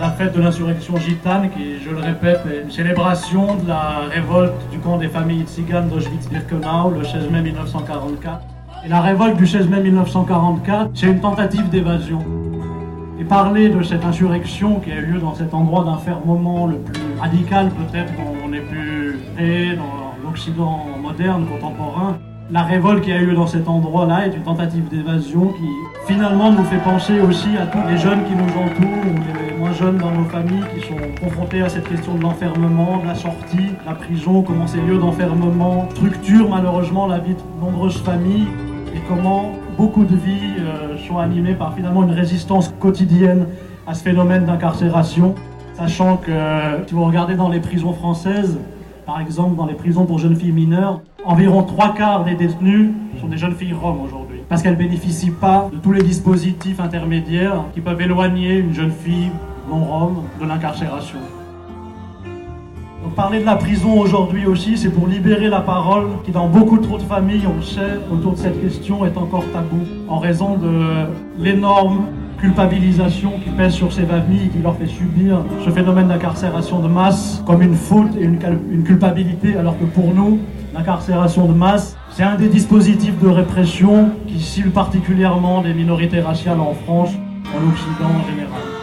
la fête de l'insurrection gitane, qui, je le répète, est une célébration de la révolte du camp des familles tziganes d'Auschwitz-Birkenau le 16 mai 1944. Et la révolte du 16 mai 1944, c'est une tentative d'évasion. Et parler de cette insurrection qui a eu lieu dans cet endroit d'enfermement le plus radical peut-être qu'on ait pu créer dans l'Occident moderne, contemporain, la révolte qui a eu lieu dans cet endroit-là est une tentative d'évasion qui finalement nous fait penser aussi à tous les jeunes qui nous entourent, jeunes dans nos familles qui sont confrontés à cette question de l'enfermement, de la sortie, la prison, comment ces lieux d'enfermement structurent malheureusement la vie de nombreuses familles et comment beaucoup de vies euh, sont animées par finalement une résistance quotidienne à ce phénomène d'incarcération, sachant que si vous regardez dans les prisons françaises, par exemple dans les prisons pour jeunes filles mineures, environ trois quarts des détenus sont des jeunes filles roms aujourd'hui, parce qu'elles ne bénéficient pas de tous les dispositifs intermédiaires qui peuvent éloigner une jeune fille non rom de l'incarcération. Parler de la prison aujourd'hui aussi, c'est pour libérer la parole qui dans beaucoup trop de familles, on le sait, autour de cette question est encore tabou en raison de l'énorme culpabilisation qui pèse sur ces familles, qui leur fait subir ce phénomène d'incarcération de masse comme une faute et une, culpabilité, alors que pour nous, l'incarcération de masse, c'est un des dispositifs de répression qui cible particulièrement des minorités raciales en France, en Occident en général.